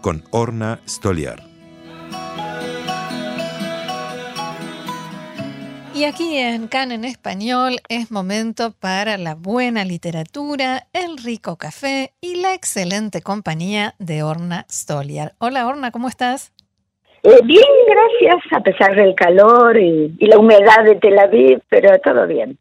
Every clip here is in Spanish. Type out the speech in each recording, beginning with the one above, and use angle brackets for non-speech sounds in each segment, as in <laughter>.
con Orna Stoliar. Y aquí en CAN en español es momento para la buena literatura, el rico café y la excelente compañía de Orna Stoliar. Hola Orna, ¿cómo estás? Eh, bien, gracias, a pesar del calor y, y la humedad de Tel Aviv, pero todo bien.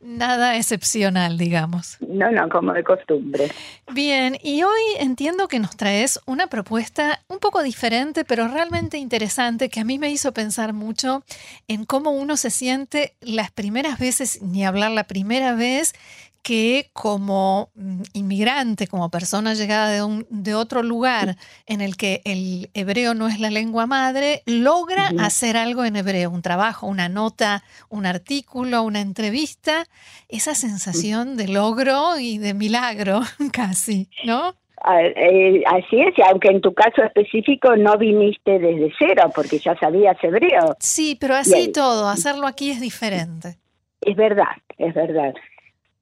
Nada excepcional, digamos. No, no, como de costumbre. Bien, y hoy entiendo que nos traes una propuesta un poco diferente, pero realmente interesante, que a mí me hizo pensar mucho en cómo uno se siente las primeras veces, ni hablar la primera vez, que como mm, inmigrante, como persona llegada de, un, de otro lugar en el que el hebreo no es la lengua madre, logra hacer algo en hebreo, un trabajo, una nota, un artículo, una entrevista, esa sensación de logro y de milagro <laughs> casi, ¿no? Eh, así es, aunque en tu caso específico no viniste desde cero porque ya sabías hebreo. Sí, pero así todo, hacerlo aquí es diferente. Es verdad, es verdad.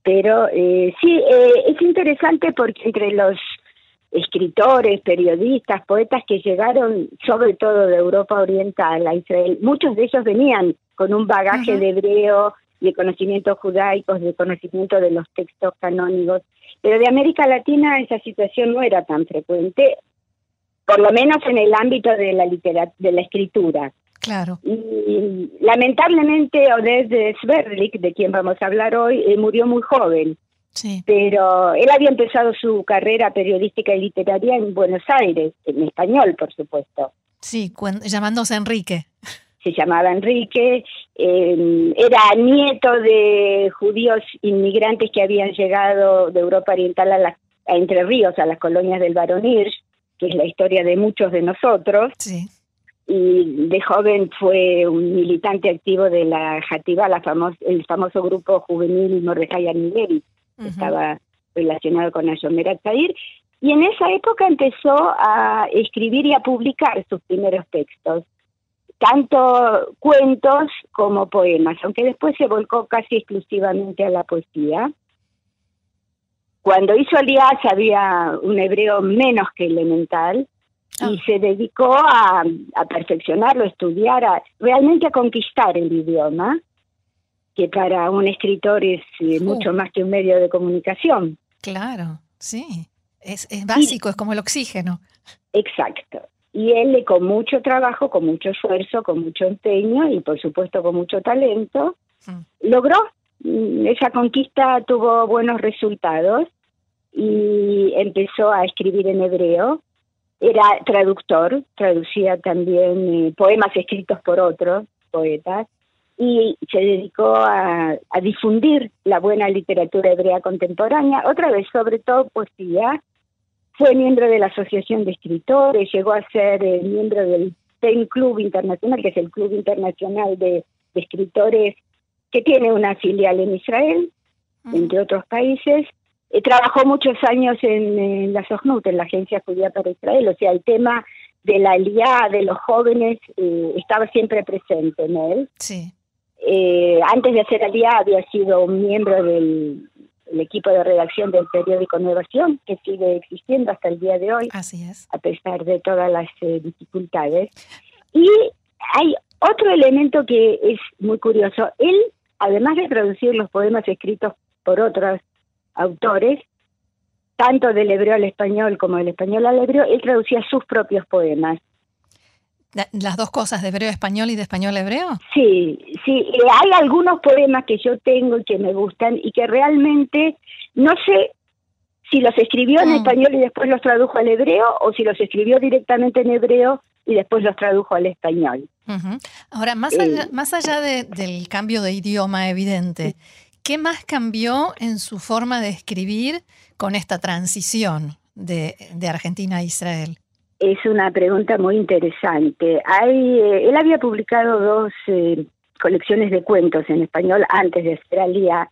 Pero eh, sí, eh, es interesante porque entre los escritores, periodistas, poetas que llegaron sobre todo de Europa Oriental a Israel, muchos de ellos venían con un bagaje de hebreo, de conocimientos judaicos, de conocimiento de los textos canónicos, pero de América Latina esa situación no era tan frecuente, por lo menos en el ámbito de la de la escritura. Claro. Y lamentablemente Oded Sverlik, de quien vamos a hablar hoy, eh, murió muy joven. Sí. Pero él había empezado su carrera periodística y literaria en Buenos Aires, en español, por supuesto. Sí, llamándose Enrique. Se llamaba Enrique, eh, era nieto de judíos inmigrantes que habían llegado de Europa Oriental a, la, a Entre Ríos, a las colonias del Baronir, que es la historia de muchos de nosotros. Sí y de joven fue un militante activo de la Jativa, la el famoso grupo juvenil Mordecai Anilevich, que estaba relacionado con Ayomer Zair, y en esa época empezó a escribir y a publicar sus primeros textos, tanto cuentos como poemas, aunque después se volcó casi exclusivamente a la poesía. Cuando hizo Aliás había un hebreo menos que elemental, y ah. se dedicó a, a, perfeccionarlo, a estudiar, a, realmente a conquistar el idioma, que para un escritor es eh, mucho más que un medio de comunicación. Claro, sí, es, es básico, es como el oxígeno. Exacto. Y él con mucho trabajo, con mucho esfuerzo, con mucho empeño y por supuesto con mucho talento, mm. logró. Mm, esa conquista tuvo buenos resultados y empezó a escribir en hebreo era traductor, traducía también eh, poemas escritos por otros poetas y se dedicó a, difundir la buena literatura hebrea contemporánea, otra vez sobre todo poesía. Fue miembro de la Asociación de Escritores, llegó a ser eh, miembro del PEN Club Internacional, que es el Club Internacional de, Escritores que tiene una filial en Israel, entre otros países, eh, trabajó muchos años en, la SOGNUT, en la Agencia Judía para Israel, o sea, el tema de la alianza de los jóvenes eh, estaba siempre presente en él. Sí. Eh, antes de hacer aliá había sido un miembro del, equipo de redacción del periódico Nuevación, que sigue existiendo hasta el día de hoy, Así es. a pesar de todas las dificultades. Y hay otro elemento que es muy curioso. Él, además de traducir los poemas escritos por otros autores, tanto del hebreo al español como del español al hebreo, él traducía sus propios poemas. ¿Las dos cosas, de hebreo a español y de español a hebreo? Sí, sí, hay algunos poemas que yo tengo y que me gustan y que realmente no sé si los escribió en mm. español y después los tradujo al hebreo o si los escribió directamente en hebreo y después los tradujo al español. Ahora, más allá, más allá del cambio de idioma evidente, ¿Qué más cambió en su forma de escribir con esta transición de, Argentina a Israel? Es una pregunta muy interesante. Eh, él había publicado dos eh, colecciones de cuentos en español antes de Australia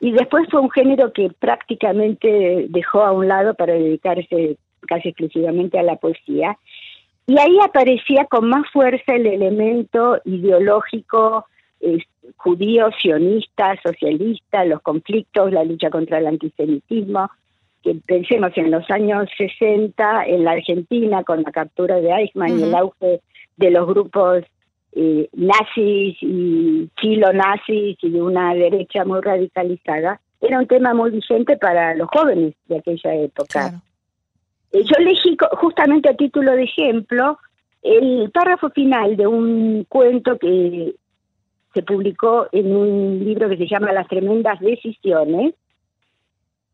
y después fue un género que prácticamente dejó a un lado para dedicarse casi exclusivamente a la poesía. Y ahí aparecía con más fuerza el elemento ideológico eh, judío, sionista, socialista, los conflictos, la lucha contra el antisemitismo, que pensemos en los años 60 en la Argentina con la captura de Eichmann y el auge de los grupos eh, nazis y chilo nazis y de una derecha muy radicalizada, era un tema muy vigente para los jóvenes de aquella época. Eh, yo elegí justamente a título de ejemplo el párrafo final de un cuento que se publicó en un libro que se llama Las tremendas decisiones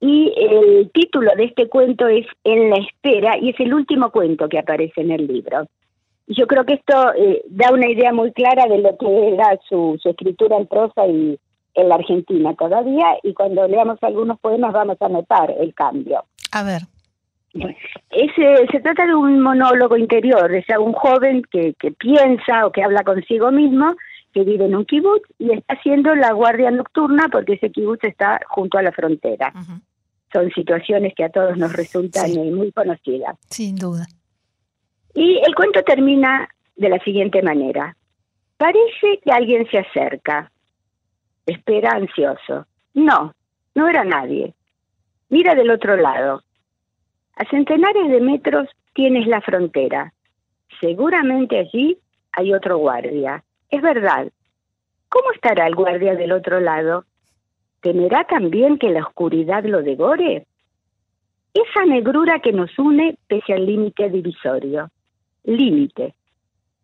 y el título de este cuento es En la espera y es el último cuento que aparece en el libro. Yo creo que esto eh, da una idea muy clara de lo que era su, escritura en prosa y en la Argentina todavía, y cuando leamos algunos poemas vamos a notar el cambio. A ver. Ese, se trata de un monólogo interior, es un joven que, que piensa o que habla consigo mismo, que vive en un kibutz y está haciendo la guardia nocturna porque ese kibutz está junto a la frontera. Son situaciones que a todos nos resultan muy conocidas. Sin duda. Y el cuento termina de la siguiente manera. Parece que alguien se acerca. Espera ansioso. No, no era nadie. Mira del otro lado. A centenares de metros tienes la frontera. Seguramente allí hay otro guardia. Es verdad. ¿Cómo estará el guardia del otro lado? ¿Temerá también que la oscuridad lo devore? Esa negrura que nos une pese al límite divisorio límite.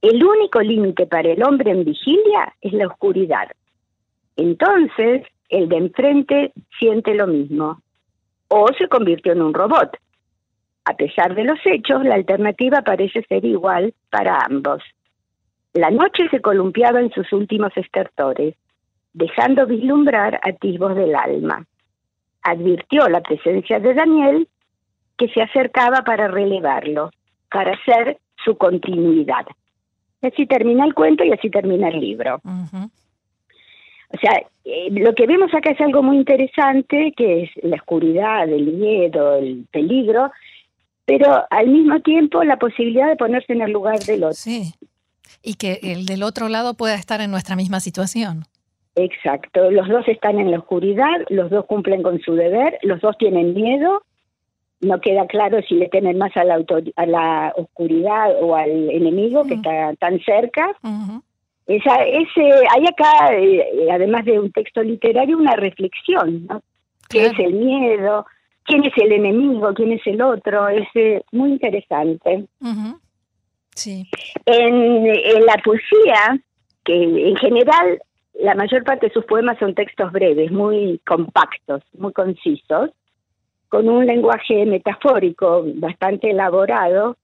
El único límite para el hombre en vigilia es la oscuridad. Entonces, el de enfrente siente lo mismo. O se convirtió en un robot. A pesar de los hechos, la alternativa parece ser igual para ambos. La noche se columpiaba en sus últimos estertores, dejando vislumbrar atisbos del alma. Advirtió la presencia de Daniel, que se acercaba para relevarlo, para ser su continuidad. Así termina el cuento y así termina el libro. O sea, eh, lo que vemos acá es algo muy interesante, que es la oscuridad, el miedo, el peligro, pero al mismo tiempo la posibilidad de ponerse en el lugar del otro. Sí, y que el del otro lado pueda estar en nuestra misma situación. Exacto, los dos están en la oscuridad, los dos cumplen con su deber, los dos tienen miedo no queda claro si le temen más a la, a la oscuridad o al enemigo que está tan cerca. Esa, ese, hay acá, eh, además de un texto literario, una reflexión, ¿no? ¿Qué es el miedo? ¿Quién es el enemigo? ¿Quién es el otro? Es eh, muy interesante. Sí. En, en la poesía, que en general la mayor parte de sus poemas son textos breves, muy compactos, muy concisos, con un lenguaje metafórico bastante elaborado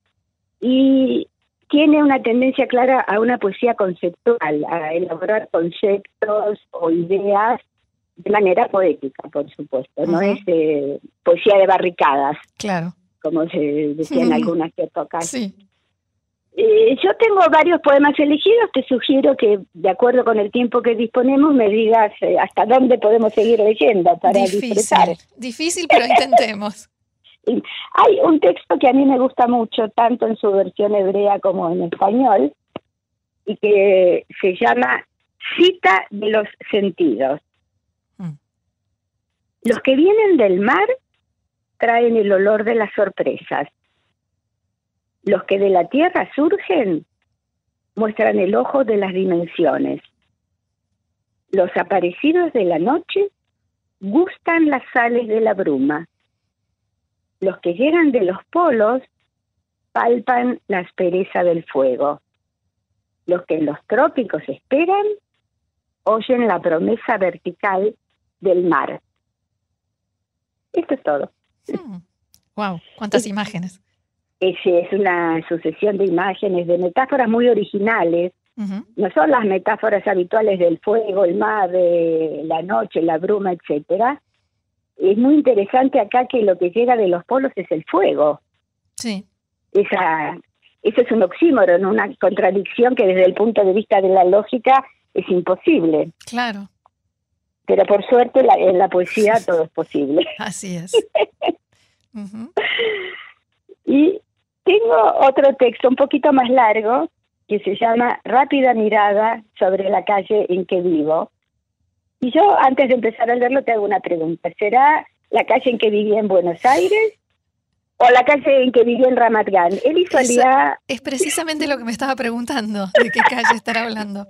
y tiene una tendencia clara a una poesía conceptual, a elaborar conceptos o ideas de manera poética, por supuesto, no es poesía de barricadas, claro. como se decía en <laughs> algunas épocas. Sí. Eh, yo tengo varios poemas elegidos, te sugiero que de acuerdo con el tiempo que disponemos me digas eh, hasta dónde podemos seguir leyendo para difícil, disfrutar. Difícil, pero <laughs> intentemos. Hay un texto que a mí me gusta mucho, tanto en su versión hebrea como en español, y que se llama Cita de los Sentidos. Mm. Los que vienen del mar traen el olor de las sorpresas los que de la tierra surgen muestran el ojo de las dimensiones. Los aparecidos de la noche gustan las sales de la bruma. Los que llegan de los polos palpan la aspereza del fuego. Los que en los trópicos esperan oyen la promesa vertical del mar. Esto es todo. wow, mm. cuántas imágenes es una sucesión de imágenes, de metáforas muy originales. No son las metáforas habituales del fuego, el mar, de la noche, la bruma, etcétera. Es muy interesante acá que lo que llega de los polos es el fuego. Sí. Esa eso es un oxímoron, una contradicción que desde el punto de vista de la lógica es imposible. Claro. Pero por suerte en la poesía todo es posible. Así es. <laughs> Y tengo otro texto un poquito más largo que se llama Rápida mirada sobre la calle en que vivo. Y yo antes de empezar a leerlo te hago una pregunta. ¿Será la calle en que vivía en Buenos Aires o la calle en que vivía en Ramat Gan? Él Es precisamente lo que me estaba preguntando, de qué calle estará hablando.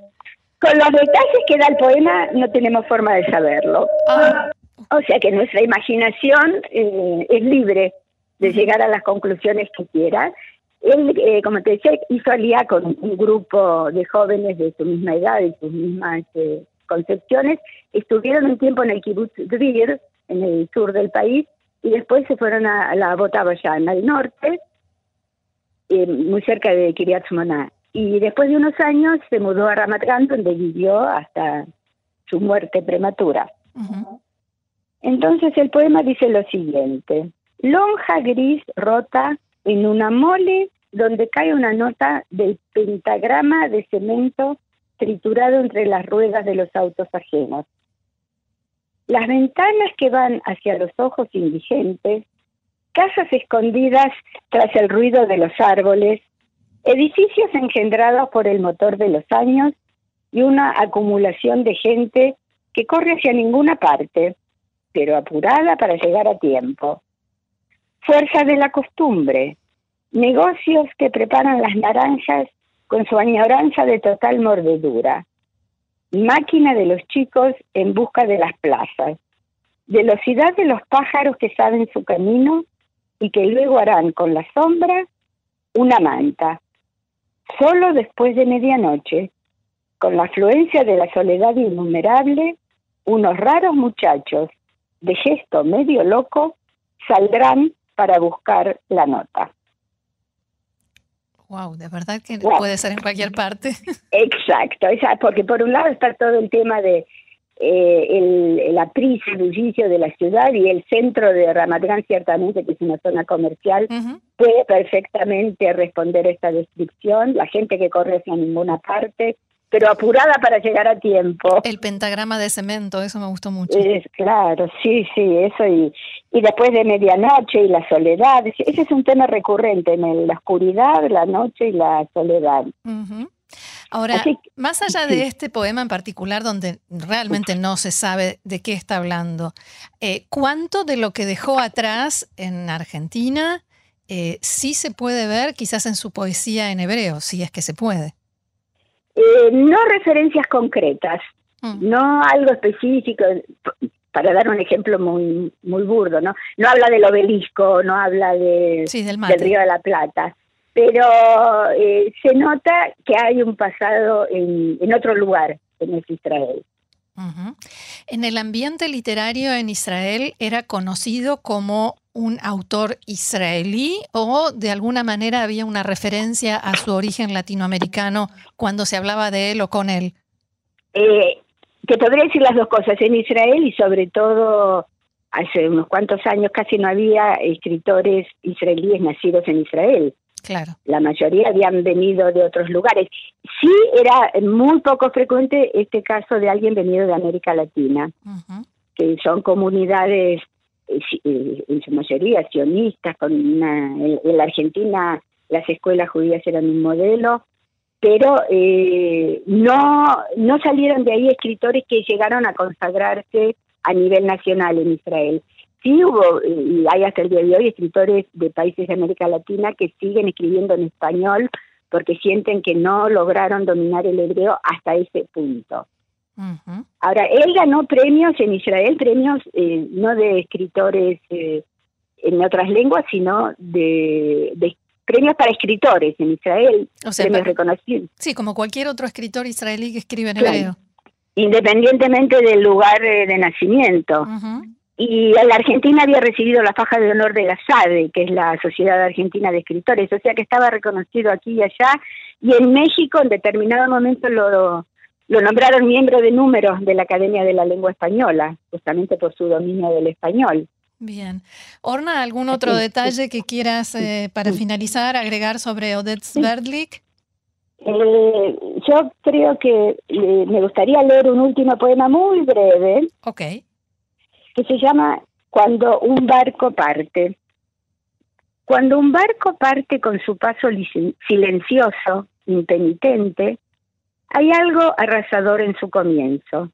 Con los detalles que da el poema no tenemos forma de saberlo. Ah. O sea que nuestra imaginación eh, es libre de llegar a las conclusiones que quiera. Él, eh, como te decía, hizo alía con un grupo de jóvenes de su misma edad y sus mismas eh, concepciones. Estuvieron un tiempo en el kibbutz Dvir, en el sur del país, y después se fueron a, la en al norte, muy cerca de Kiryat Shmona. Y después de unos años se mudó a Ramat Gan, donde vivió hasta su muerte prematura. Entonces el poema dice lo siguiente, lonja gris rota en una mole donde cae una nota del pentagrama de cemento triturado entre las ruedas de los autos ajenos. Las ventanas que van hacia los ojos indigentes, casas escondidas tras el ruido de los árboles, edificios engendrados por el motor de los años y una acumulación de gente que corre hacia ninguna parte, pero apurada para llegar a tiempo. Fuerza de la costumbre, negocios que preparan las naranjas con su añoranza de total mordedura, máquina de los chicos en busca de las plazas, velocidad de los pájaros que saben su camino y que luego harán con la sombra una manta, Solo después de medianoche, con la afluencia de la soledad innumerable, unos raros muchachos de gesto medio loco saldrán para buscar la nota. Wow, de verdad que puede ser en cualquier parte. <laughs> Exacto, porque por un lado está todo el tema de eh, el, la prisa, el bullicio de la ciudad y el centro de Ramat ciertamente, que es una zona comercial, puede perfectamente responder a esta descripción. La gente que corre hacia ninguna parte, pero apurada para llegar a tiempo. El pentagrama de cemento, eso me gustó mucho. Es, claro, sí, sí, eso y, y después de medianoche y la soledad, ese es un tema recurrente en la oscuridad, la noche y la soledad. Ahora, más allá de este poema en particular, donde realmente no se sabe de qué está hablando, eh, ¿cuánto de lo que dejó atrás en Argentina eh, sí se puede ver quizás en su poesía en hebreo, si es que se puede? Eh, no referencias concretas, mm. no algo específico, para dar un ejemplo muy, muy burdo, ¿no? No habla del obelisco, no habla de, del, del Río de la Plata pero eh, se nota que hay un pasado en, otro lugar en Israel. En el ambiente literario en Israel era conocido como un autor israelí o de alguna manera había una referencia a su origen latinoamericano cuando se hablaba de él o con él. Eh, te podría decir las dos cosas. En Israel y sobre todo hace unos cuantos años casi no había escritores israelíes nacidos en Israel. Claro. La mayoría habían venido de otros lugares. Sí era muy poco frecuente este caso de alguien venido de América Latina, que son comunidades eh, eh, en su mayoría sionistas, con una, en, la Argentina las escuelas judías eran un modelo, pero eh, no, no salieron de ahí escritores que llegaron a consagrarse a nivel nacional en Israel sí hubo, y hay hasta el día de hoy, escritores de países de América Latina que siguen escribiendo en español porque sienten que no lograron dominar el hebreo hasta ese punto. Ahora, él ganó premios en Israel, premios eh, no de escritores eh, en otras lenguas, sino de, premios para escritores en Israel, o sea, premios reconocidos. Sí, como cualquier otro escritor israelí que escribe en hebreo. Independientemente del lugar eh, de nacimiento y la Argentina había recibido la faja de honor de la SADE, que es la Sociedad Argentina de Escritores, o sea que estaba reconocido aquí y allá, y en México en determinado momento lo, lo nombraron miembro de números de la Academia de la Lengua Española, justamente por su dominio del español. Bien. Orna, ¿algún otro detalle que quieras eh, para finalizar agregar sobre Odette Sverdlik? Eh, yo creo que eh, me gustaría leer un último poema muy breve. Ok. Que se llama Cuando un barco parte. Cuando un barco parte con su paso silencioso, impenitente, hay algo arrasador en su comienzo.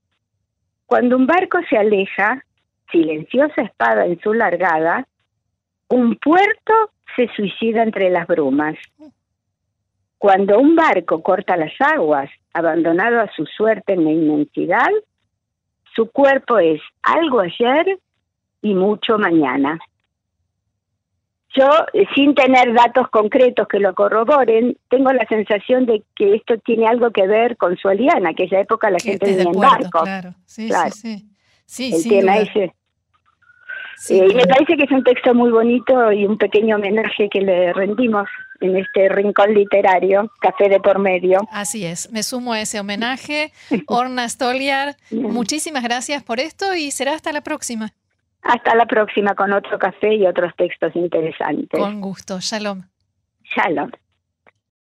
Cuando un barco se aleja, silenciosa espada en su largada, un puerto se suicida entre las brumas. Cuando un barco corta las aguas, abandonado a su suerte en la inmensidad, su cuerpo es algo ayer y mucho mañana. Yo, sin tener datos concretos que lo corroboren, tengo la sensación de que esto tiene algo que ver con su aliana, aquella época la gente venía en barco. Claro, sí, sí, sí. El tema ese. Eh, y me parece que es un texto muy bonito y un pequeño homenaje que le rendimos en este rincón literario, Café de por medio. Así es, me sumo a ese homenaje. Orna Stoliar, muchísimas gracias por esto y será hasta la próxima. Hasta la próxima con otro café y otros textos interesantes. Con gusto. Shalom. Shalom.